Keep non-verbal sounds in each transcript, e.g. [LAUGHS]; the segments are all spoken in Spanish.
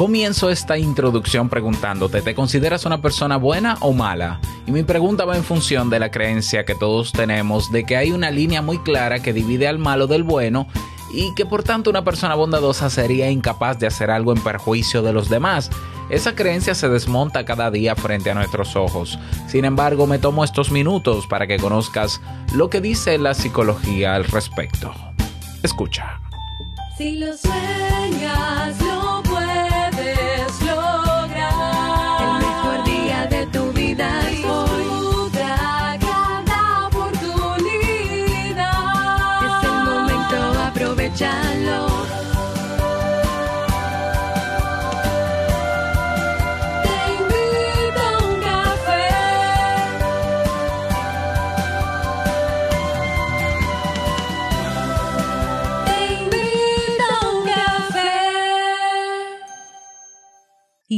Comienzo esta introducción preguntándote, ¿te consideras una persona buena o mala? Y mi pregunta va en función de la creencia que todos tenemos de que hay una línea muy clara que divide al malo del bueno y que por tanto una persona bondadosa sería incapaz de hacer algo en perjuicio de los demás. Esa creencia se desmonta cada día frente a nuestros ojos. Sin embargo, me tomo estos minutos para que conozcas lo que dice la psicología al respecto. Escucha. Si lo sueñas,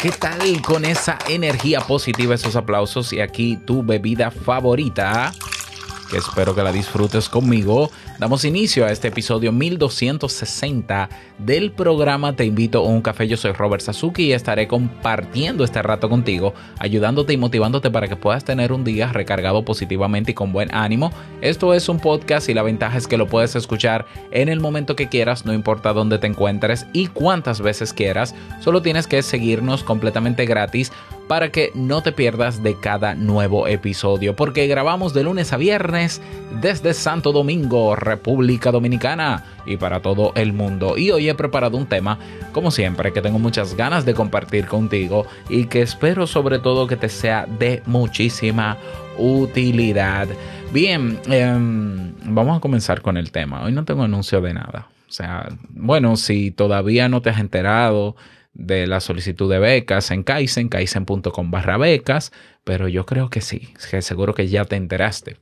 ¿Qué tal con esa energía positiva, esos aplausos y aquí tu bebida favorita? Que espero que la disfrutes conmigo. Damos inicio a este episodio 1260 del programa Te invito a un café. Yo soy Robert Sasuki y estaré compartiendo este rato contigo, ayudándote y motivándote para que puedas tener un día recargado positivamente y con buen ánimo. Esto es un podcast y la ventaja es que lo puedes escuchar en el momento que quieras, no importa dónde te encuentres y cuántas veces quieras. Solo tienes que seguirnos completamente gratis para que no te pierdas de cada nuevo episodio, porque grabamos de lunes a viernes desde Santo Domingo, República Dominicana y para todo el mundo. Y hoy he preparado un tema, como siempre, que tengo muchas ganas de compartir contigo y que espero sobre todo que te sea de muchísima utilidad. Bien, em, vamos a comenzar con el tema. Hoy no tengo anuncio de nada. O sea, bueno, si todavía no te has enterado de la solicitud de becas en Kaizen, kaizen.com barra becas, pero yo creo que sí, que seguro que ya te enteraste.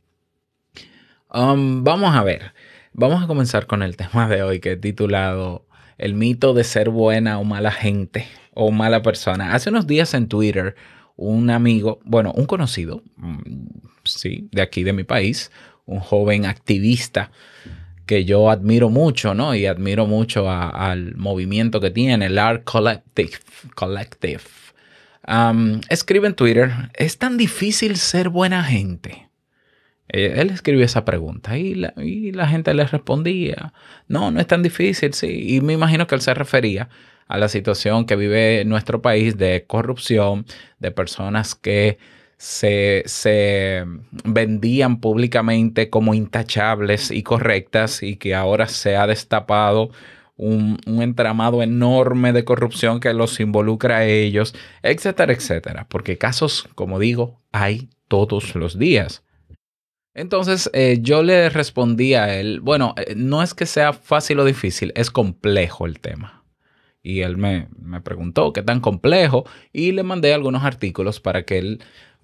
Um, vamos a ver, vamos a comenzar con el [LAUGHS] tema de hoy que he titulado El mito de ser buena o mala gente o mala persona. Hace unos días en Twitter, un amigo, bueno, un conocido, mm, sí, de aquí de mi país, un joven activista, que yo admiro mucho, ¿no? Y admiro mucho al movimiento que tiene, el Art Collective. Collective. Um, escribe en Twitter, ¿es tan difícil ser buena gente? Eh, Él escribió esa pregunta y la, y la gente le respondía, no, no es tan difícil, sí. Y me imagino que él se refería a la situación que vive nuestro país de corrupción, de personas que se, se vendían públicamente como intachables y correctas y que ahora se ha destapado un, un entramado enorme de corrupción que los involucra a ellos, etcétera, etcétera. Porque casos, como digo, hay todos los días. Entonces eh, yo le respondí a él, bueno, eh, no es que sea fácil o difícil, es complejo el tema. Y él me, me preguntó qué tan complejo y le mandé algunos artículos para que él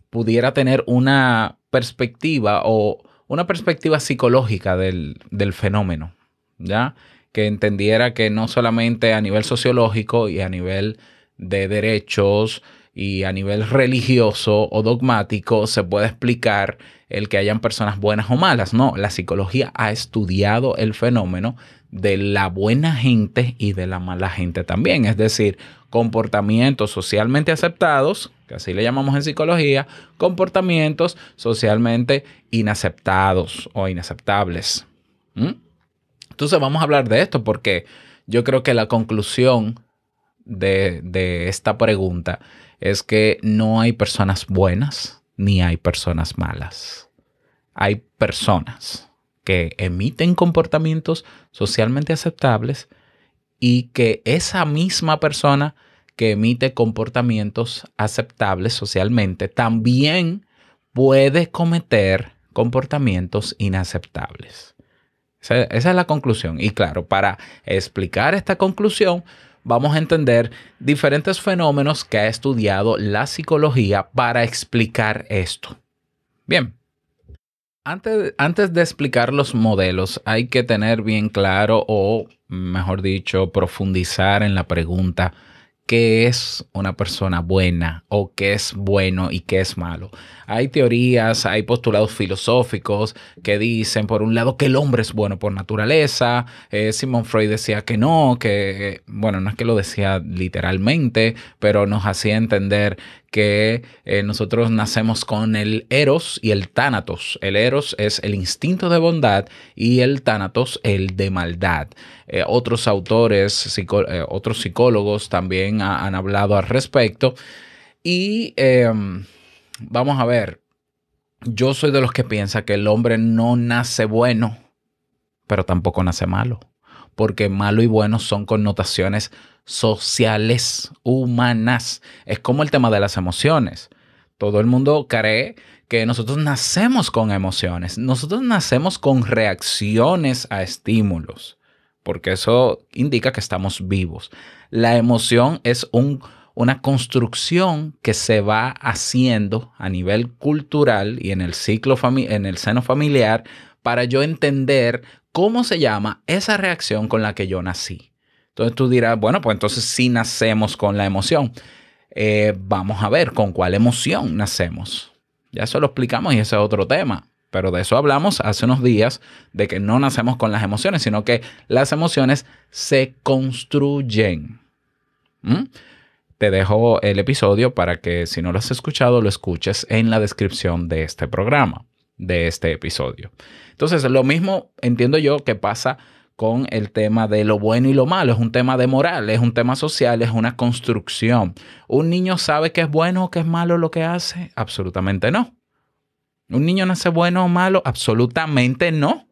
pudiera tener una perspectiva o una perspectiva psicológica del, del fenómeno, ¿ya? Que entendiera que no solamente a nivel sociológico y a nivel de derechos y a nivel religioso o dogmático se puede explicar el que hayan personas buenas o malas. No, la psicología ha estudiado el fenómeno de la buena gente y de la mala gente también. Es decir, comportamientos socialmente aceptados, que así le llamamos en psicología, comportamientos socialmente inaceptados o inaceptables. ¿Mm? Entonces vamos a hablar de esto porque yo creo que la conclusión de, de esta pregunta es que no hay personas buenas ni hay personas malas. Hay personas que emiten comportamientos socialmente aceptables y que esa misma persona que emite comportamientos aceptables socialmente también puede cometer comportamientos inaceptables. Esa, es la conclusión. Y claro, para explicar esta conclusión, vamos a entender diferentes fenómenos que ha estudiado la psicología para explicar esto. Bien, antes, antes de explicar los modelos, hay que tener bien claro o, mejor dicho, profundizar en la pregunta, ¿qué es una persona buena o qué es bueno y qué es malo? Hay teorías, hay postulados filosóficos que dicen, por un lado, que el hombre es bueno por naturaleza. Eh, Simon Freud decía que no, que, bueno, no es que lo decía literalmente, pero nos hacía entender que eh, nosotros nacemos con el eros y el tánatos. El eros es el instinto de bondad y el tánatos el de maldad. Eh, otros autores, eh, otros psicólogos también ha- han hablado al respecto. Y em, vamos a ver, yo soy de los que piensa que el hombre no nace bueno, pero tampoco nace malo, porque malo y bueno son connotaciones sociales, humanas. Es como el tema de las emociones. Todo el mundo cree que nosotros nacemos con emociones, nosotros nacemos con reacciones a estímulos, porque eso indica que estamos vivos. La emoción es un una construcción que se va haciendo a nivel cultural y en el ciclo en el seno familiar para yo entender cómo se llama esa reacción con la que yo nací. Entonces tú dirás, bueno, pues entonces sí nacemos con la emoción. Eh, vamos a ver con cuál emoción nacemos. Ya eso lo explicamos y ese es otro tema. Pero de eso hablamos hace unos días, de que no nacemos con las emociones, sino que las emociones se construyen. ¿Mm? Te dejo el episodio para que si no lo has escuchado, lo escuches en la descripción de este programa, de este episodio. Entonces, lo mismo entiendo yo que pasa con el tema de lo bueno y lo malo. Es un tema de moral, es un tema social, es una construcción. ¿Un niño sabe que es bueno o que es malo lo que hace? Absolutamente no. ¿Un niño nace bueno o malo? Absolutamente no.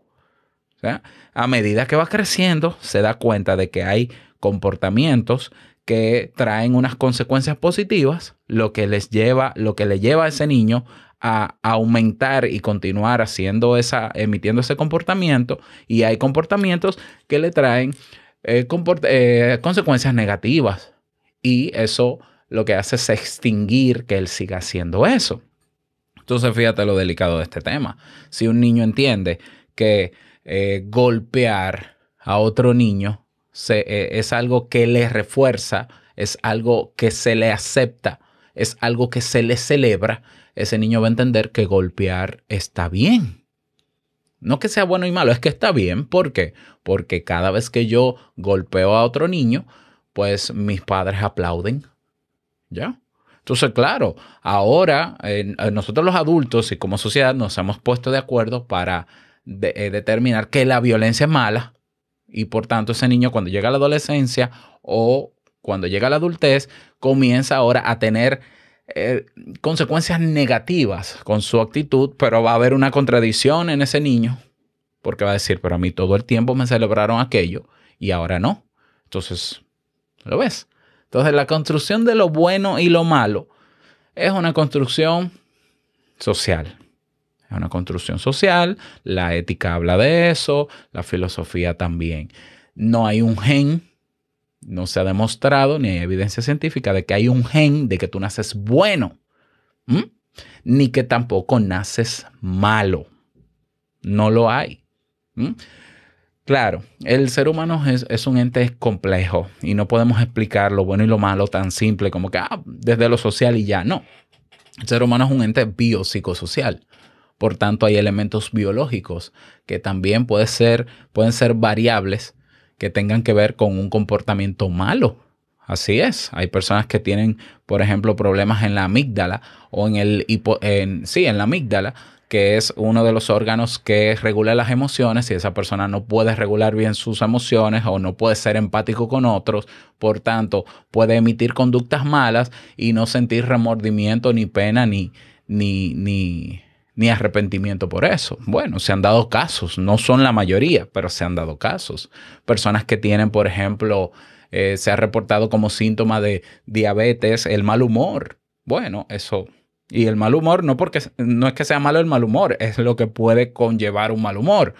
A medida que va creciendo, se da cuenta de que hay comportamientos que traen unas consecuencias positivas, lo que les lleva, lo que le lleva a ese niño a aumentar y continuar haciendo esa, emitiendo ese comportamiento, y hay comportamientos que le traen eh, eh, consecuencias negativas. Y eso lo que hace es extinguir que él siga haciendo eso. Entonces, fíjate lo delicado de este tema. Si un niño entiende que eh, golpear a otro niño es algo que le refuerza, es algo que se le acepta, es algo que se le celebra, ese niño va a entender que golpear está bien. No que sea bueno y malo, es que está bien. ¿Por qué? Porque cada vez que yo golpeo a otro niño, pues mis padres aplauden. ¿Ya? Entonces, claro, ahora eh, nosotros los adultos y como sociedad nos hemos puesto de acuerdo para eh, determinar que la violencia es mala y por tanto ese niño cuando llega a la adolescencia o cuando llega a la adultez comienza ahora a tener eh, consecuencias negativas con su actitud, pero va a haber una contradicción en ese niño porque va a decir, pero a mí todo el tiempo me celebraron aquello y ahora no. Entonces, ¿lo ves? Entonces, la construcción de lo bueno y lo malo es una construcción social. Es una construcción social, la ética habla de eso, la filosofía también. No hay un gen, no se ha demostrado, ni hay evidencia científica de que hay un gen de que tú naces bueno, ni que tampoco naces malo. No lo hay. Claro, el ser humano es, es un ente complejo y no podemos explicar lo bueno y lo malo tan simple como que ah, desde lo social y ya. No. El ser humano es un ente biopsicosocial. Por tanto, hay elementos biológicos que también puede ser, pueden ser variables que tengan que ver con un comportamiento malo. Así es. Hay personas que tienen, por ejemplo, problemas en la amígdala o en el en, sí, en la amígdala, que es uno de los órganos que regula las emociones y esa persona no puede regular bien sus emociones o no puede ser empático con otros, por tanto, puede emitir conductas malas y no sentir remordimiento ni pena ni ni ni ni arrepentimiento por eso. Bueno, se han dado casos, no son la mayoría, pero se han dado casos. Personas que tienen, por ejemplo, eh, se ha reportado como síntoma de diabetes el mal humor. Bueno, eso. Y el mal humor no porque no es que sea malo el mal humor, es lo que puede conllevar un mal humor.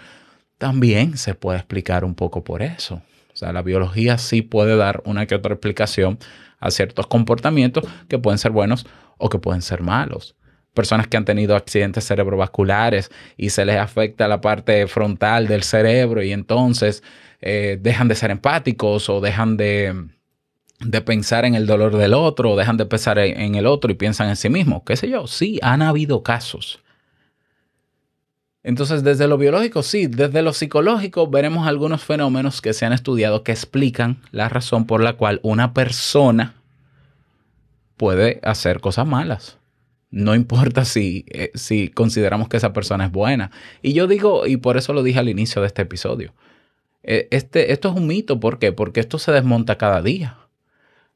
También se puede explicar un poco por eso. sea, la biología sí puede dar una que otra explicación a ciertos comportamientos que pueden ser buenos o que pueden ser malos. Personas que han tenido accidentes cerebrovasculares y se les afecta la parte frontal del cerebro y entonces eh, dejan de ser empáticos o dejan de, de pensar en el dolor del otro o dejan de pensar en, el otro y piensan en sí mismos. ¿Qué sé yo? Sí, han habido casos. Entonces, desde lo biológico, sí, desde lo psicológico veremos algunos fenómenos que se han estudiado que explican la razón por la cual una persona puede hacer cosas malas. No importa si, eh, si consideramos que esa persona es buena. Y yo digo, y por eso lo dije al inicio de este episodio, eh, este, esto es un mito. ¿Por qué? Porque esto se desmonta cada día.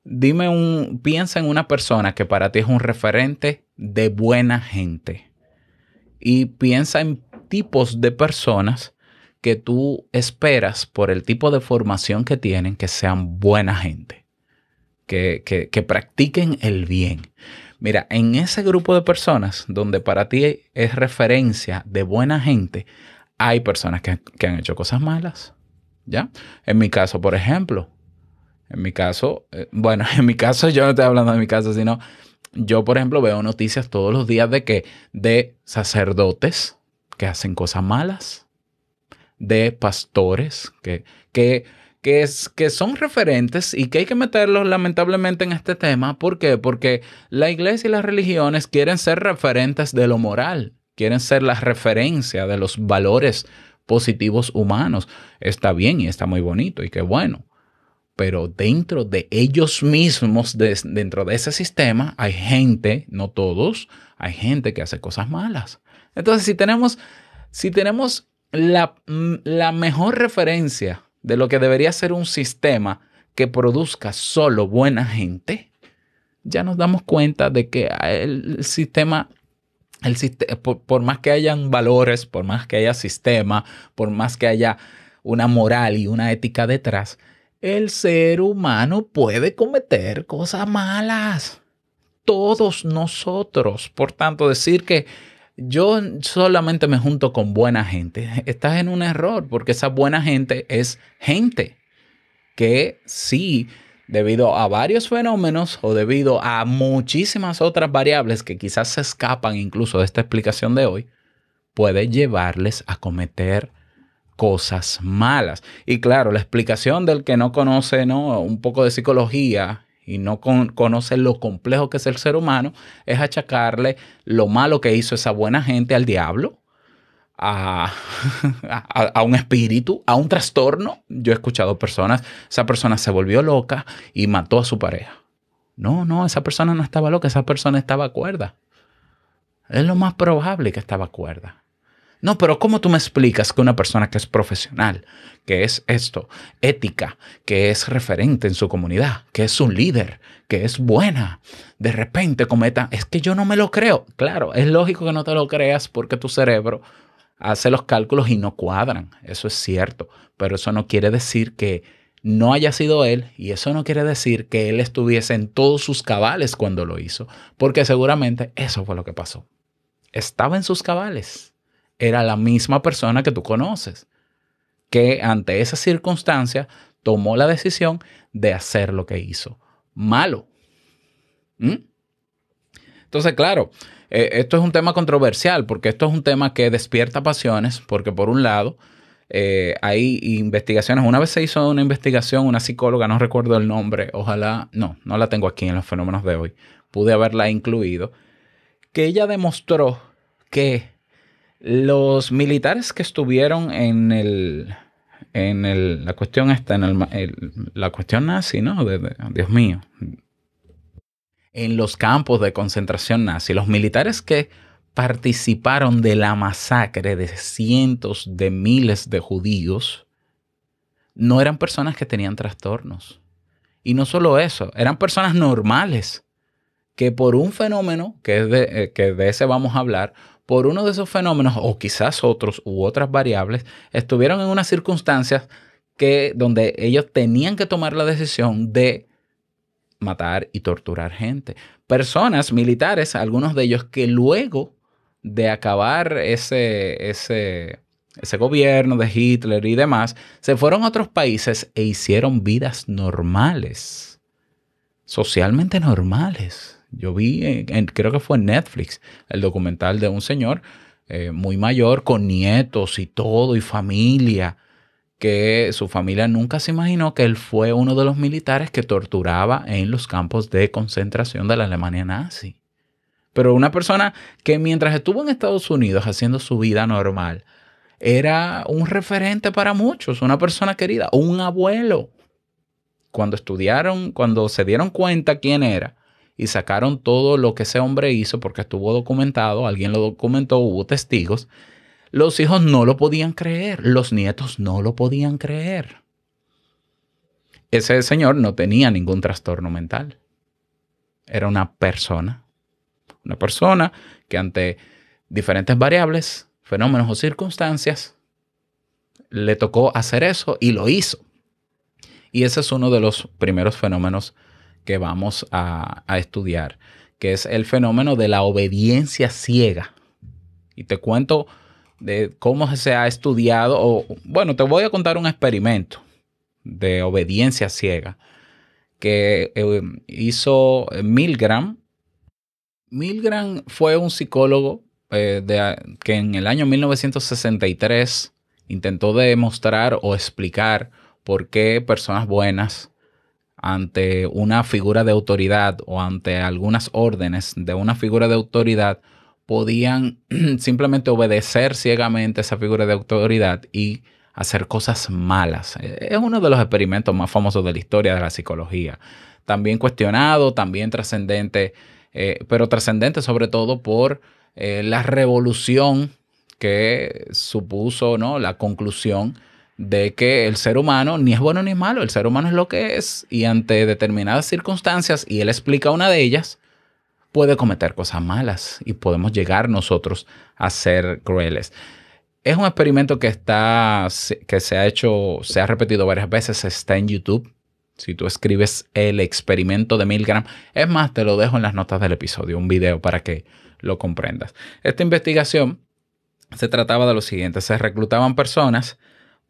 Dime un, piensa en una persona que para ti es un referente de buena gente. Y piensa en tipos de personas que tú esperas por el tipo de formación que tienen que sean buena gente, que, que practiquen el bien. Mira, en ese grupo de personas donde para ti es referencia de buena gente, hay personas que, que han hecho cosas malas. ¿Ya? En mi caso, por ejemplo, en mi caso, eh, bueno, [LAUGHS] en mi caso yo no estoy hablando de mi caso, sino yo, por ejemplo, veo noticias todos los días de que de sacerdotes que hacen cosas malas, de pastores que, que, que, es, que son referentes y que hay que meterlos lamentablemente en este tema. ¿Por qué? Porque la iglesia y las religiones quieren ser referentes de lo moral, quieren ser la referencia de los valores positivos humanos. Está bien y está muy bonito y qué bueno. Pero dentro de ellos mismos, de- dentro de ese sistema, hay gente, no todos, hay gente que hace cosas malas. Entonces, si tenemos, si tenemos la, la mejor referencia de lo que debería ser un sistema que produzca solo buena gente, ya nos damos cuenta de que el sistema, el por, por más que hayan valores, por más que haya sistema, por más que haya una moral y una ética detrás, el ser humano puede cometer cosas malas. Todos nosotros. Por tanto, decir que yo solamente me junto con buena gente, estás en un error, porque esa buena gente es gente que sí, debido a varios fenómenos o debido a muchísimas otras variables que quizás se escapan incluso de esta explicación de hoy, puede llevarles a cometer cosas malas. Y claro, la explicación del que no conoce ¿no? un poco de psicología y no con- conoce lo complejo que es el ser humano, es achacarle lo malo que hizo esa buena gente al diablo, [LAUGHS] a, a- a un espíritu, a un trastorno. Yo he escuchado personas, esa persona se volvió loca y mató a su pareja. No, no, esa persona no estaba loca, esa persona estaba cuerda. Es lo más probable que estaba cuerda. No, pero ¿cómo tú me explicas que una persona que es profesional, que es esto, ética, que es referente en su comunidad, que es un líder, que es buena, de repente cometa, es que yo no me lo creo? Claro, es lógico que no te lo creas porque tu cerebro hace los cálculos y no cuadran, eso es cierto, pero eso no quiere decir que no haya sido él y eso no quiere decir que él estuviese en todos sus cabales cuando lo hizo, porque seguramente eso fue lo que pasó. Estaba en sus cabales era la misma persona que tú conoces, que ante esa circunstancia tomó la decisión de hacer lo que hizo. Malo. ¿Mm? Entonces, claro, eh, esto es un tema controversial porque esto es un tema que despierta pasiones, porque por un lado, eh, hay investigaciones. Una vez se hizo una investigación, una psicóloga, no recuerdo el nombre, ojalá, no, no la tengo aquí en los fenómenos de hoy, pude haberla incluido, que ella demostró que los militares que estuvieron en el en el, la cuestión esta, en el, la cuestión nazi, ¿no? Dios mío. En los campos de concentración nazi, los militares que participaron de la masacre de cientos de miles de judíos no eran personas que tenían trastornos. Y no solo eso, eran personas normales que por un fenómeno, que, de, eh, que de ese vamos a hablar, por uno de esos fenómenos o quizás otros u otras variables, estuvieron en unas circunstancias que, donde ellos tenían que tomar la decisión de matar y torturar gente. Personas militares, algunos de ellos que luego de acabar ese, ese, ese gobierno de Hitler y demás, se fueron a otros países e hicieron vidas normales, socialmente normales. Yo vi, en- creo que fue en Netflix, el documental de un señor eh, muy mayor, con nietos y todo, y familia, que su familia nunca se imaginó que él fue uno de los militares que torturaba en los campos de concentración de la Alemania nazi. Pero una persona que mientras estuvo en Estados Unidos haciendo su vida normal, era un referente para muchos, una persona querida, un abuelo. Cuando estudiaron, cuando se dieron cuenta quién era y sacaron todo lo que ese hombre hizo, porque estuvo documentado, alguien lo documentó, hubo testigos, los hijos no lo podían creer, los nietos no lo podían creer. Ese señor no tenía ningún trastorno mental. Era una persona. Una persona que ante diferentes variables, fenómenos o circunstancias, le tocó hacer eso y lo hizo. Y ese es uno de los primeros fenómenos que vamos a, estudiar, que es el fenómeno de la obediencia ciega. Y te cuento de cómo se ha estudiado, o bueno, te voy a contar un experimento de obediencia ciega que eh, hizo Milgram. Milgram fue un psicólogo eh, que en el año 1963 intentó demostrar o explicar por qué personas buenas ante una figura de autoridad o ante algunas órdenes de una figura de autoridad podían [CLEARS THROAT] simplemente obedecer ciegamente esa figura de autoridad y hacer cosas malas. Eh, Es uno de los experimentos más famosos de la historia de la psicología. También cuestionado, también trascendente, eh, pero trascendente sobre todo por eh, la revolución que supuso ¿no? la conclusión de que el ser humano ni es bueno ni es malo, el ser humano es lo que es y ante determinadas circunstancias, y él explica una de ellas, puede cometer cosas malas y podemos llegar nosotros a ser crueles. Es un experimento que está, que se ha hecho, se ha repetido varias veces, está en YouTube. Si tú escribes el experimento de Milgram, es más, te lo dejo en las notas del episodio, un video para que lo comprendas. Esta investigación se trataba de lo siguiente, se reclutaban personas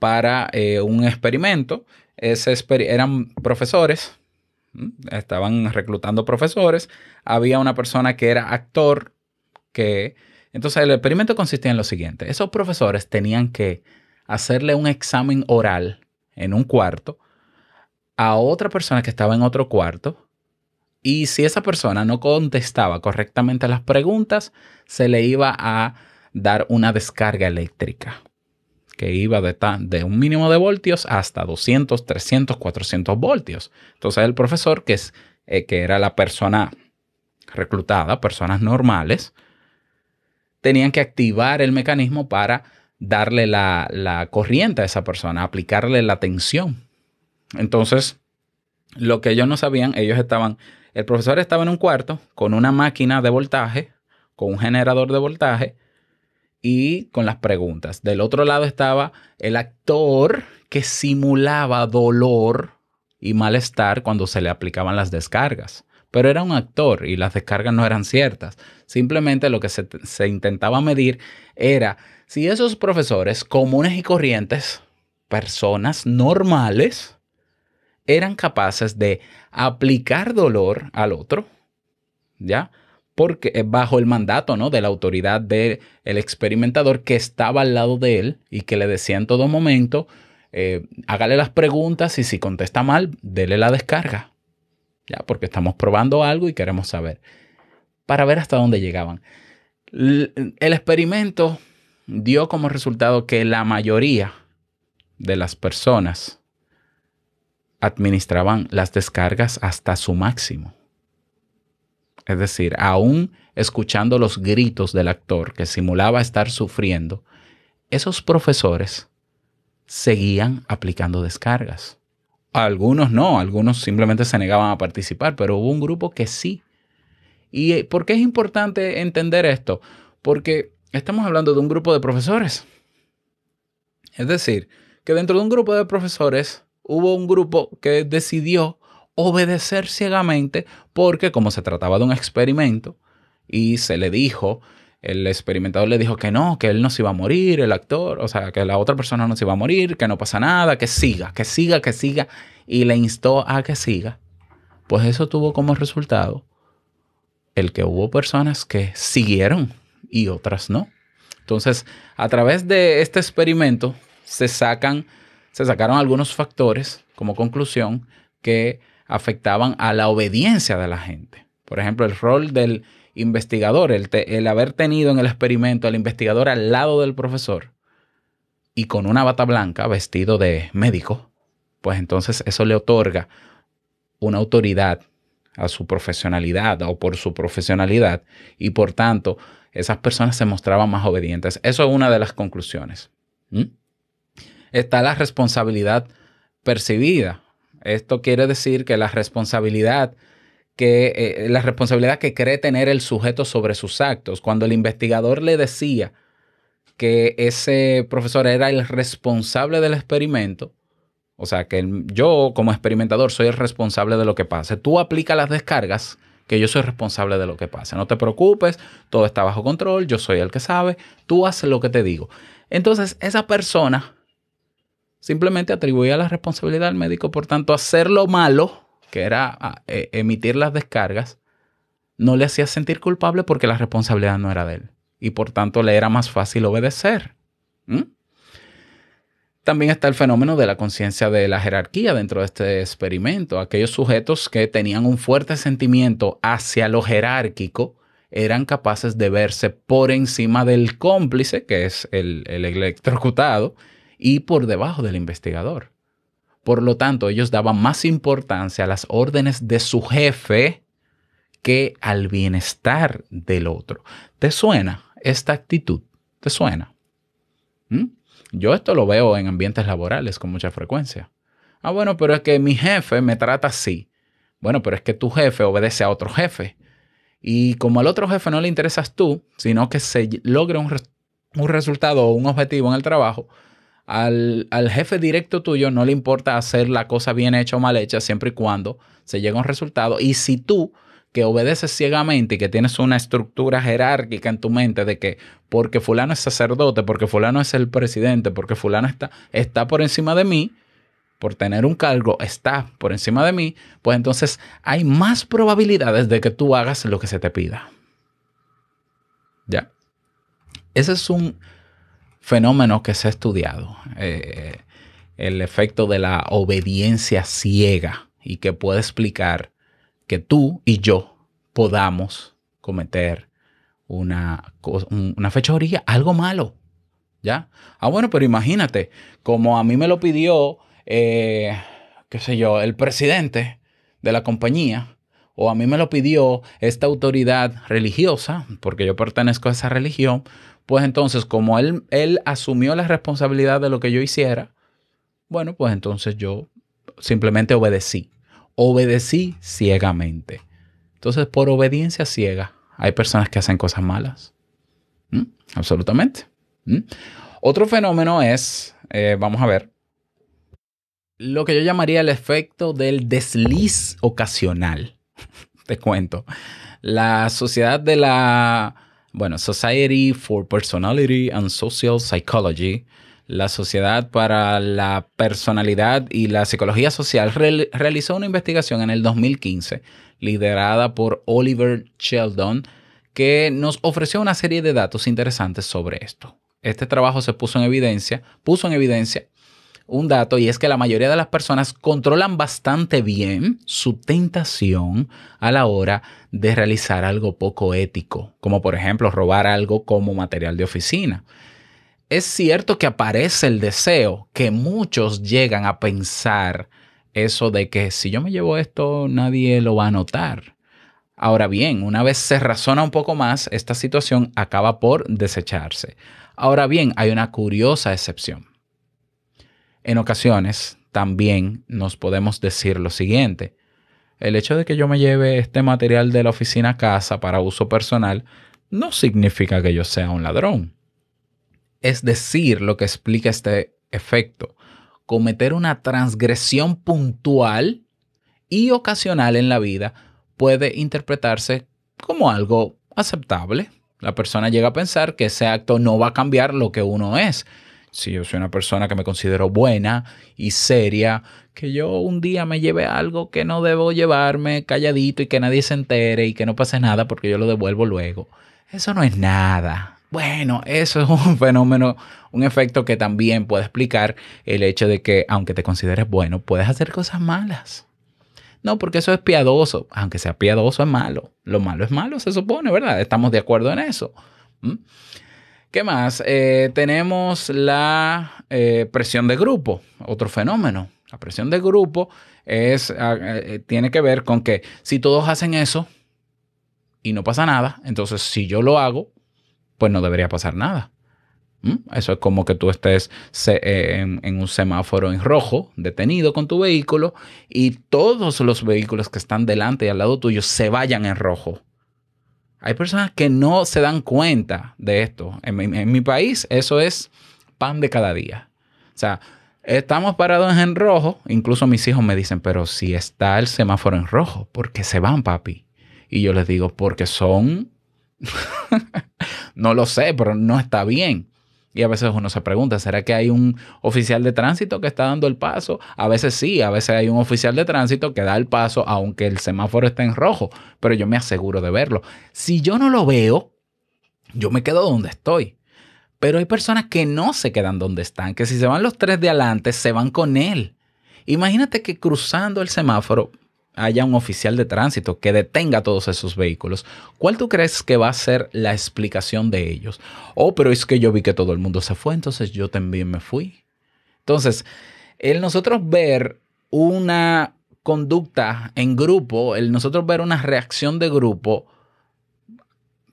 para eh, un experimento, Ese eran profesores, estaban reclutando profesores, había una persona que era actor, que... Entonces el experimento consistía en lo siguiente, esos profesores tenían que hacerle un examen oral en un cuarto a otra persona que estaba en otro cuarto y si esa persona no contestaba correctamente las preguntas, se le iba a dar una descarga eléctrica que iba de, ta- de un mínimo de voltios hasta 200, 300, 400 voltios. Entonces el profesor, que, es, eh, que era la persona reclutada, personas normales, tenían que activar el mecanismo para darle la, la corriente a esa persona, aplicarle la tensión. Entonces, lo que ellos no sabían, ellos estaban, el profesor estaba en un cuarto con una máquina de voltaje, con un generador de voltaje y con las preguntas. Del otro lado estaba el actor que simulaba dolor y malestar cuando se le aplicaban las descargas. Pero era un actor y las descargas no eran ciertas. Simplemente lo que se, se intentaba medir era si esos profesores comunes y corrientes, personas normales, eran capaces de aplicar dolor al otro, ¿ya? Porque eh, bajo el mandato, ¿no? De la autoridad del experimentador que estaba al lado de él y que le decía en todo momento, eh, hágale las preguntas y si contesta mal, dele la descarga, ¿ya? Porque estamos probando algo y queremos saber, para ver hasta dónde llegaban. El experimento dio como resultado que la mayoría de las personas administraban las descargas hasta su máximo. Es decir, aún escuchando los gritos del actor que simulaba estar sufriendo, esos profesores seguían aplicando descargas. Algunos no, algunos simplemente se negaban a participar, pero hubo un grupo que sí. ¿Y eh, por qué es importante entender esto? Porque estamos hablando de un grupo de profesores. Es decir, que dentro de un grupo de profesores hubo un grupo que decidió obedecer ciegamente porque como se trataba de un experimento y se le dijo el experimentador le dijo que no, que él no se iba a morir, el actor, o sea, que la otra persona no se iba a morir, que no pasa nada, que siga, que siga, que siga, y le instó a que siga, pues eso tuvo como resultado el que hubo personas que siguieron y otras no. Entonces, a través de este experimento se sacan, se sacaron algunos factores como conclusión que afectaban a la obediencia de la gente. Por ejemplo, el rol del investigador, el, haber tenido en el experimento al investigador al lado del profesor y con una bata blanca vestido de médico, pues entonces eso le otorga una autoridad a su profesionalidad o por su profesionalidad y por tanto esas personas se mostraban más obedientes. Eso es una de las conclusiones. ¿Mm? Está la responsabilidad percibida. Esto quiere decir que la responsabilidad que eh, la responsabilidad que cree tener el sujeto sobre sus actos. Cuando el investigador le decía que ese profesor era el responsable del experimento, o sea, que yo como experimentador soy el responsable de lo que pase. Tú aplicas las descargas, que yo soy responsable de lo que pase. No te preocupes, todo está bajo control, yo soy el que sabe, tú haces lo que te digo. Entonces, esa persona simplemente atribuía la responsabilidad al médico, por tanto, hacer lo malo, que era ah, eh, emitir las descargas, no le hacía sentir culpable porque la responsabilidad no era de él. Y por tanto, le era más fácil obedecer. También está el fenómeno de la conciencia de la jerarquía dentro de este experimento. Aquellos sujetos que tenían un fuerte sentimiento hacia lo jerárquico eran capaces de verse por encima del cómplice, que es el electrocutado, y por debajo del investigador. Por lo tanto, ellos daban más importancia a las órdenes de su jefe que al bienestar del otro. ¿Te suena esta actitud? ¿Te suena? ¿Mm? Yo esto lo veo en ambientes laborales con mucha frecuencia. Ah, bueno, pero es que mi jefe me trata así. Bueno, pero es que tu jefe obedece a otro jefe. Y como al otro jefe no le interesas tú, sino que se logre un, un resultado o un objetivo en el trabajo, al, al jefe directo tuyo no le importa hacer la cosa bien hecha o mal hecha siempre y cuando se llegue a un resultado. Y si tú, que obedeces ciegamente y que tienes una estructura jerárquica en tu mente de que porque fulano es sacerdote, porque fulano es el presidente, porque fulano está, está por encima de mí, por tener un cargo, está por encima de mí, pues entonces hay más probabilidades de que tú hagas lo que se te pida. ¿Ya? Ese es un fenómeno que se ha estudiado, eh, el efecto de la obediencia ciega y que puede explicar que tú y yo podamos cometer una, una fechoría, algo malo. ¿Ya? Ah, bueno, pero imagínate, como a mí me lo pidió, eh, qué sé yo, el presidente de la compañía, o a mí me lo pidió esta autoridad religiosa, porque yo pertenezco a esa religión, pues entonces como él, él asumió la responsabilidad de lo que yo hiciera, bueno, pues entonces yo simplemente obedecí. Obedecí ciegamente. Entonces, por obediencia ciega, hay personas que hacen cosas malas. ¿Mm? Absolutamente. ¿Mm? Otro fenómeno es, eh, vamos a ver, lo que yo llamaría el efecto del desliz ocasional. [LAUGHS] Te cuento. La sociedad de la, bueno, Society for Personality and Social Psychology, la Sociedad para la Personalidad y la Psicología Social, real- realizó una investigación en el 2015 liderada por Oliver Sheldon que nos ofreció una serie de datos interesantes sobre esto. Este trabajo se puso en evidencia, puso en evidencia un dato y es que la mayoría de las personas controlan bastante bien su tentación a la hora de realizar algo poco ético, como por ejemplo robar algo como material de oficina. Es cierto que aparece el deseo que muchos llegan a pensar eso de que si yo me llevo esto nadie lo va a notar. Ahora bien, una vez se razona un poco más, esta situación acaba por desecharse. Ahora bien, hay una curiosa excepción. En ocasiones también nos podemos decir lo siguiente. El hecho de que yo me lleve este material de la oficina a casa para uso personal no significa que yo sea un ladrón. Es decir, lo que explica este efecto. Cometer una transgresión puntual y ocasional en la vida puede interpretarse como algo aceptable, La persona llega a pensar que ese acto no va a cambiar lo que uno es. Si yo soy una persona que me considero buena y seria, que yo un día me lleve algo que no debo llevarme calladito y que nadie se entere y que no pase nada porque yo lo devuelvo luego. Eso no es nada. Bueno, eso es un [LAUGHS] fenómeno, un efecto que también puede explicar el hecho de que aunque te consideres bueno, puedes hacer cosas malas. No, porque eso es piadoso. Aunque sea piadoso es malo. Lo malo es malo, se supone, ¿verdad? Estamos de acuerdo en eso. ¿Mm? ¿Qué más? Eh, tenemos la eh, presión de grupo, otro fenómeno. La presión de grupo es, ah, eh, tiene que ver con que si todos hacen eso y no pasa nada, entonces si yo lo hago, pues no debería pasar nada. ¿Mm? Eso es como que tú estés en un semáforo en rojo, detenido con tu vehículo, y todos los vehículos que están delante y al lado tuyo se vayan en rojo. Hay personas que no se dan cuenta de esto. En mi, país eso es pan de cada día. O sea, estamos parados en rojo. Incluso mis hijos me dicen, pero si está el semáforo en rojo, ¿por qué se van, papi? Y yo les digo, porque son... [LAUGHS] no lo sé, pero no está bien. Y a veces uno se pregunta, ¿será que hay un oficial de tránsito que está dando el paso? A veces sí, a veces hay un oficial de tránsito que da el paso aunque el semáforo esté en rojo, pero yo me aseguro de verlo. Si yo no lo veo, yo me quedo donde estoy. Pero hay personas que no se quedan donde están, que si se van los tres de adelante, se van con él. Imagínate que cruzando el semáforo haya un oficial de tránsito que detenga todos esos vehículos. ¿Cuál tú crees que va a ser la explicación de ellos? Oh, pero es que yo vi que todo el mundo se fue, entonces yo también me fui. Entonces, el nosotros ver una conducta en grupo, el nosotros ver una reacción de grupo,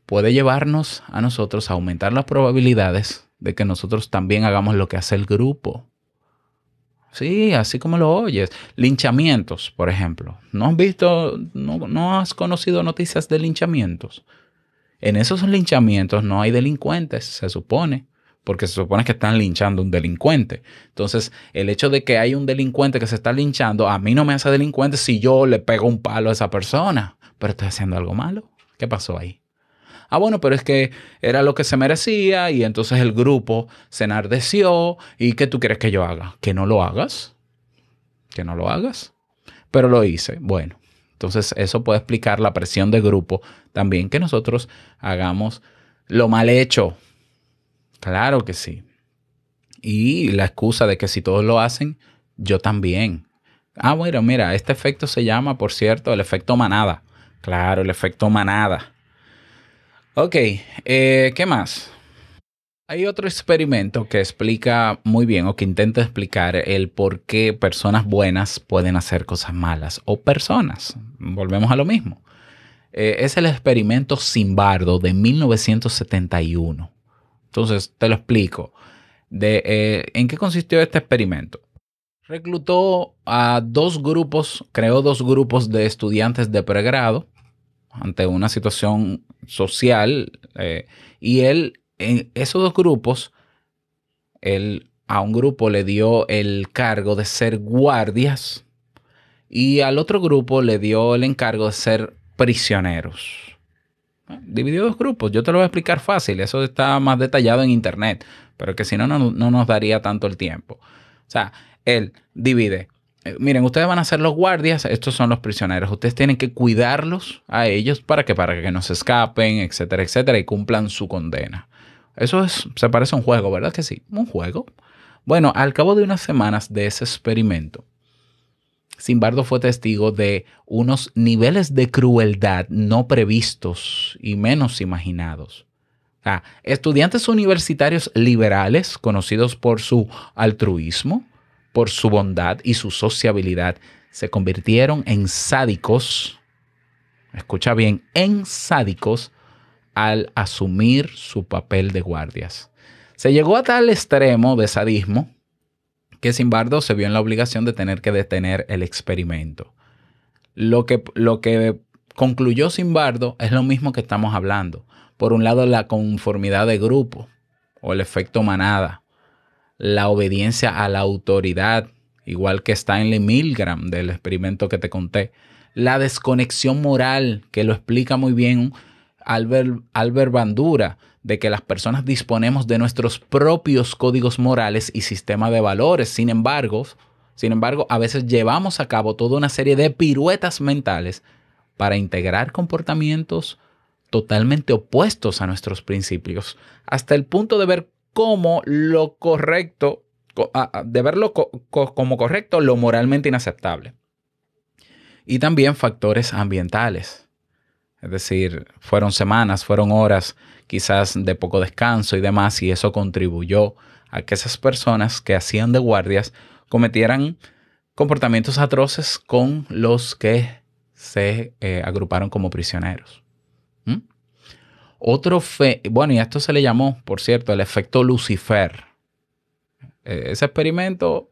puede llevarnos a nosotros a aumentar las probabilidades de que nosotros también hagamos lo que hace el grupo. Sí, así como lo oyes. Linchamientos, por ejemplo. ¿No has visto, no, has conocido noticias de linchamientos? En esos linchamientos no hay delincuentes, se supone, porque se supone que están linchando un delincuente. Entonces, el hecho de que hay un delincuente que se está linchando, a mí no me hace delincuente si yo le pego un palo a esa persona, pero estoy haciendo algo malo. ¿Qué pasó ahí? Ah, bueno, pero es que era lo que se merecía y entonces el grupo se enardeció. ¿Y qué tú quieres que yo haga? ¿Que no lo hagas? ¿Que no lo hagas? Pero lo hice. Bueno, entonces eso puede explicar la presión de grupo también que nosotros hagamos lo mal hecho. Claro que sí. Y la excusa de que si todos lo hacen, yo también. Ah, bueno, mira, este efecto se llama, por cierto, el efecto manada. Claro, el efecto manada. Ok, eh, ¿qué más? Hay otro experimento que explica muy bien o que intenta explicar el por qué personas buenas pueden hacer cosas malas o personas. Volvemos a lo mismo. Eh, es el experimento Simbardo de 1971. Entonces, te lo explico. De, eh, ¿En qué consistió este experimento? Reclutó a dos grupos, creó dos grupos de estudiantes de pregrado ante una situación social eh, y él, en esos dos grupos, él a un grupo le dio el cargo de ser guardias y al otro grupo le dio el encargo de ser prisioneros. Dividió dos grupos. Yo te lo voy a explicar fácil. Eso está más detallado en internet. Pero que si no, no, no nos daría tanto el tiempo. O sea, él divide. Eh, Miren, ustedes van a ser los guardias, estos son los prisioneros. Ustedes tienen que cuidarlos a ellos para que, para que no se escapen, etcétera, etcétera, y cumplan su condena. Eso es, se parece a un juego, ¿verdad que sí? Un juego. Bueno, al cabo de unas semanas de ese experimento, Simbardo fue testigo de unos niveles de crueldad no previstos y menos imaginados. Sea, estudiantes universitarios liberales, conocidos por su altruismo, por su bondad y su sociabilidad, se convirtieron en sádicos, escucha bien, en sádicos al asumir su papel de guardias. Se llegó a tal extremo de sadismo que Simbardo se vio en la obligación de tener que detener el experimento. Lo que, lo que concluyó Simbardo es lo mismo que estamos hablando. Por un lado, la conformidad de grupo o el efecto manada, la obediencia a la autoridad, igual que Stanley Milgram del experimento que te conté, la desconexión moral, que lo explica muy bien Albert, Albert Bandura de que las personas disponemos de nuestros propios códigos morales y sistema de valores. Sin sin embargo, a veces llevamos a cabo toda una serie de piruetas mentales para integrar comportamientos totalmente opuestos a nuestros principios, hasta el punto de ver como lo correcto, co- a- a- de verlo co- co- como correcto lo moralmente inaceptable. Y también factores ambientales. Es decir, fueron semanas, fueron horas quizás de poco descanso y demás, y eso contribuyó a que esas personas que hacían de guardias cometieran comportamientos atroces con los que se eh, agruparon como prisioneros. Otro fe, bueno, y a esto se le llamó, por cierto, el efecto Lucifer. Eh, ese experimento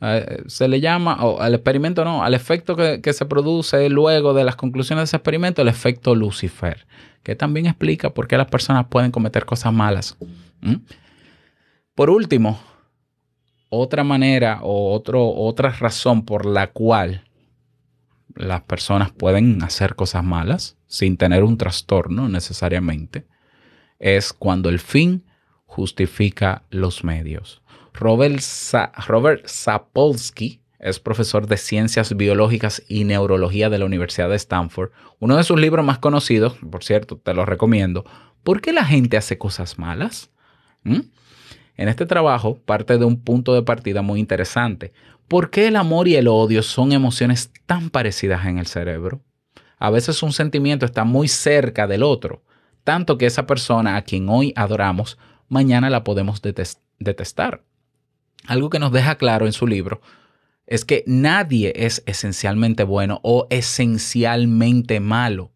eh, se le llama, o al experimento no, al efecto que, se produce luego de las conclusiones de ese experimento, el efecto Lucifer, que también explica por qué las personas pueden cometer cosas malas. Por último, otra manera o otro, otra razón por la cual las personas pueden hacer cosas malas sin tener un trastorno necesariamente es cuando el fin justifica los medios. Robert, Sa- Robert Sapolsky es profesor de ciencias biológicas y neurología de la Universidad de Stanford. Uno de sus libros más conocidos, por cierto, te lo recomiendo. ¿Por qué la gente hace cosas malas? ¿Mm? En este trabajo parte de un punto de partida muy interesante. ¿Por qué el amor y el odio son emociones tan parecidas en el cerebro? A veces un sentimiento está muy cerca del otro, tanto que esa persona a quien hoy adoramos, mañana la podemos detes- detestar. Algo que nos deja claro en su libro es que nadie es esencialmente bueno o esencialmente malo.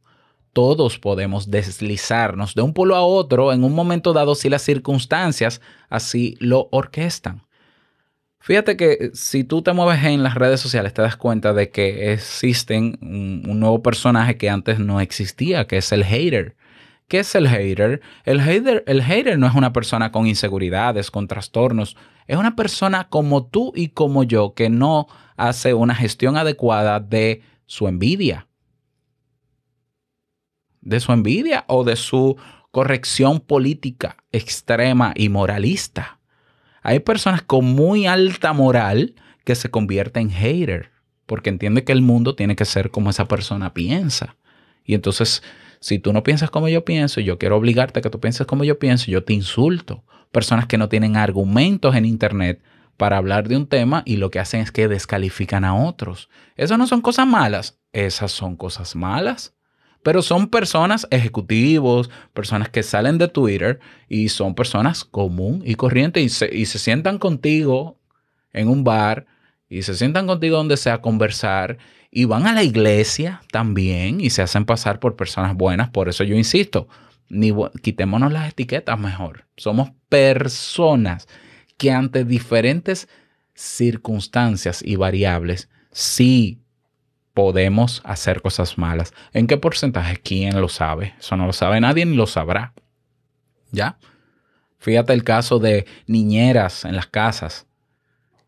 Todos podemos deslizarnos de un polo a otro en un momento dado si las circunstancias así lo orquestan. Fíjate que si tú te mueves en las redes sociales te das cuenta de que existen un, un nuevo personaje que antes no existía, que es el hater. ¿Qué es el hater? El hater, el hater no es una persona con inseguridades, con trastornos. Es una persona como tú y como yo que no hace una gestión adecuada de su envidia. De su envidia o de su corrección política extrema y moralista. Hay personas con muy alta moral que se convierten en hater porque entiende que el mundo tiene que ser como esa persona piensa. Y entonces, si tú no piensas como yo pienso, yo quiero obligarte a que tú pienses como yo pienso, yo te insulto. Personas que no tienen argumentos en Internet para hablar de un tema y lo que hacen es que descalifican a otros. Eso no son cosas malas, esas son cosas malas. Pero son personas ejecutivos, personas que salen de Twitter y son personas común y corriente y se, y se sientan contigo en un bar y se sientan contigo donde sea a conversar y van a la iglesia también y se hacen pasar por personas buenas. Por eso yo insisto, ni, quitémonos las etiquetas mejor. Somos personas que ante diferentes circunstancias y variables sí podemos hacer cosas malas. ¿En qué porcentaje? ¿Quién lo sabe? Eso no lo sabe nadie ni lo sabrá. ¿Ya? Fíjate el caso de niñeras en las casas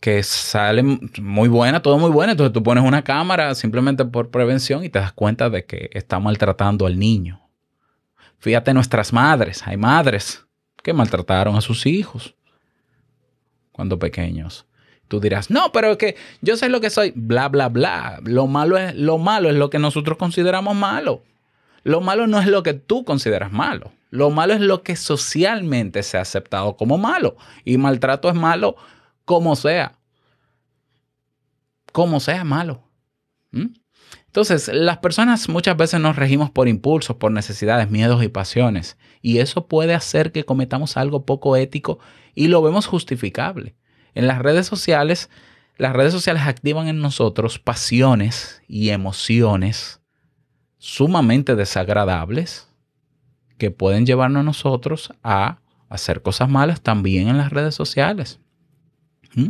que salen muy buenas, todo muy bueno. Entonces tú pones una cámara simplemente por prevención y te das cuenta de que está maltratando al niño. Fíjate nuestras madres. Hay madres que maltrataron a sus hijos cuando pequeños. Tú dirás, no, pero es que yo sé lo que soy, bla, bla, bla. Lo malo es lo, malo es lo que nosotros consideramos malo. Lo malo no es lo que tú consideras malo. Lo malo es lo que socialmente se ha aceptado como malo. Y maltrato es malo como sea. Como sea malo. ¿Mm? Entonces, las personas muchas veces nos regimos por impulsos, por necesidades, miedos y pasiones. Y eso puede hacer que cometamos algo poco ético y lo vemos justificable. En las redes sociales, las redes sociales activan en nosotros pasiones y emociones sumamente desagradables que pueden llevarnos a nosotros a hacer cosas malas también en las redes sociales. ¿Mm?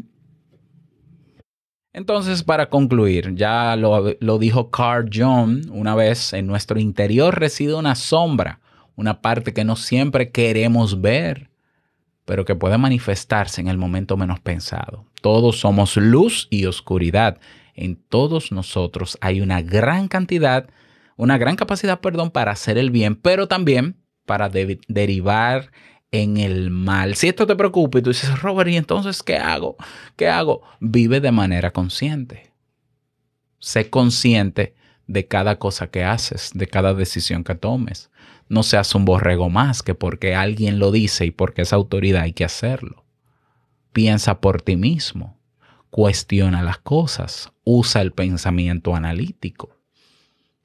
Entonces, para concluir, ya lo, lo dijo Carl Jung una vez, en nuestro interior reside una sombra, una parte que no siempre queremos ver, pero que puede manifestarse en el momento menos pensado. Todos somos luz y oscuridad. En todos nosotros hay una gran cantidad, una gran capacidad, perdón, para hacer el bien, pero también para de- derivar en el mal. Si esto te preocupa y tú dices, Robert, ¿y entonces qué hago? ¿Qué hago? Vive de manera consciente. Sé consciente de cada cosa que haces, de cada decisión que tomes. No seas un borrego más que porque alguien lo dice y porque es autoridad hay que hacerlo. Piensa por ti mismo. Cuestiona las cosas. Usa el pensamiento analítico.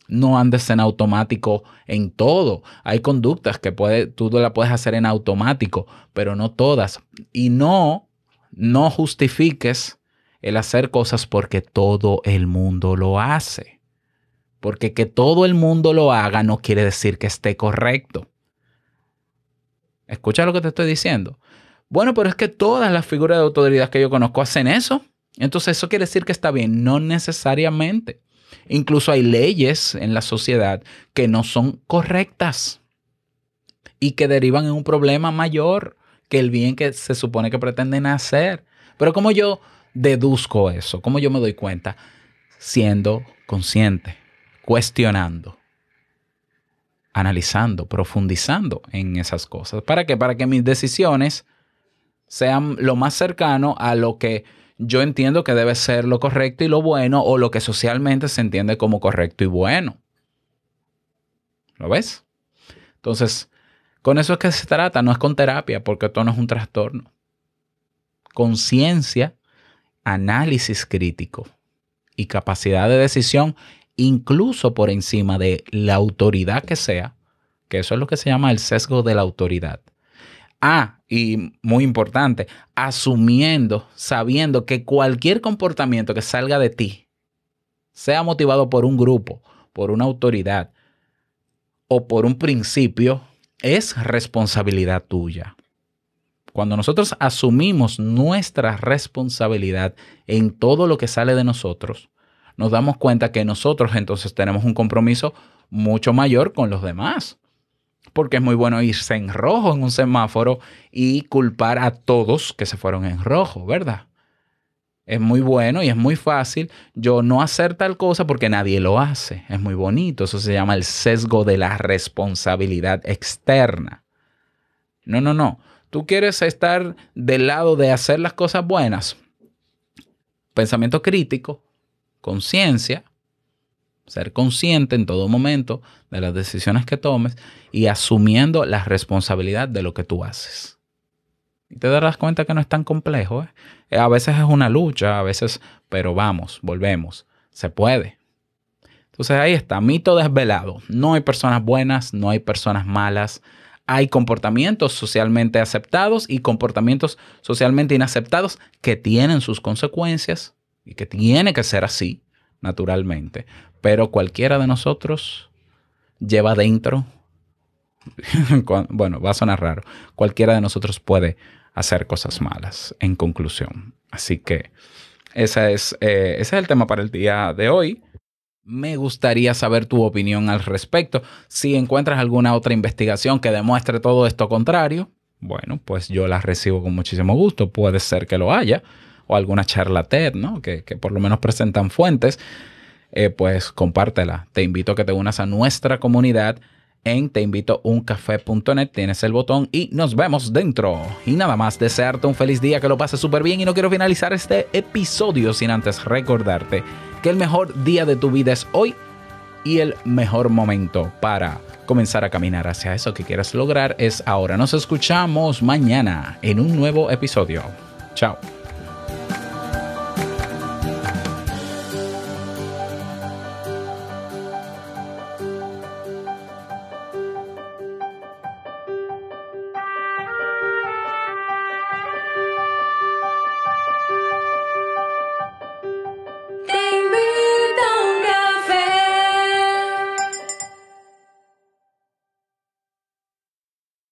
No andes en automático en todo. Hay conductas que puede, tú la puedes hacer en automático, pero no todas. Y no, no justifiques el hacer cosas porque todo el mundo lo hace. Porque que todo el mundo lo haga no quiere decir que esté correcto. Escucha lo que te estoy diciendo. Bueno, pero es que todas las figuras de autoridad que yo conozco hacen eso. Entonces eso quiere decir que está bien. No necesariamente. Incluso hay leyes en la sociedad que no son correctas y que derivan en un problema mayor que el bien que se supone que pretenden hacer. Pero ¿cómo yo deduzco eso? ¿Cómo yo me doy cuenta? Siendo consciente, cuestionando, analizando, profundizando en esas cosas. ¿Para qué? Para que mis decisiones sean lo más cercano a lo que yo entiendo que debe ser lo correcto y lo bueno o lo que socialmente se entiende como correcto y bueno. ¿Lo ves? Entonces, con eso es que se trata, no es con terapia, porque esto no es un trastorno. Conciencia, análisis crítico y capacidad de decisión, incluso por encima de la autoridad que sea, que eso es lo que se llama el sesgo de la autoridad. Ah, y muy importante, asumiendo, sabiendo que cualquier comportamiento que salga de ti, sea motivado por un grupo, por una autoridad o por un principio, es responsabilidad tuya. Cuando nosotros asumimos nuestra responsabilidad en todo lo que sale de nosotros, nos damos cuenta que nosotros entonces tenemos un compromiso mucho mayor con los demás porque es muy bueno irse en rojo en un semáforo y culpar a todos que se fueron en rojo, ¿verdad? Es muy bueno y es muy fácil yo no hacer tal cosa porque nadie lo hace. Es muy bonito. Eso se llama el sesgo de la responsabilidad externa. No, no, no. Tú quieres estar del lado de hacer las cosas buenas. Pensamiento crítico, conciencia, ser consciente en todo momento de las decisiones que tomes y asumiendo la responsabilidad de lo que tú haces. Y te darás cuenta que no es tan complejo. ¿eh? A veces es una lucha, a veces, pero vamos, volvemos. Se puede. Entonces ahí está, mito desvelado. No hay personas buenas, no hay personas malas. Hay comportamientos socialmente aceptados y comportamientos socialmente inaceptados que tienen sus consecuencias y que tiene que ser así, naturalmente. Pero cualquiera de nosotros lleva dentro, [LAUGHS] bueno, va a sonar raro, cualquiera de nosotros puede hacer cosas malas, en conclusión. Así que ese es, eh, ese es el tema para el día de hoy. Me gustaría saber tu opinión al respecto. Si encuentras alguna otra investigación que demuestre todo esto contrario, bueno, pues yo la recibo con muchísimo gusto. Puede ser que lo haya. O alguna charla TED, ¿no? Que, que por lo menos presentan fuentes. Eh, pues compártela. Te invito a que te unas a nuestra comunidad en teinvitouncafé.net. Tienes el botón y nos vemos dentro. Y nada más, desearte un feliz día, que lo pases súper bien. Y no quiero finalizar este episodio sin antes recordarte que el mejor día de tu vida es hoy y el mejor momento para comenzar a caminar hacia eso que quieras lograr es ahora. Nos escuchamos mañana en un nuevo episodio. Chao.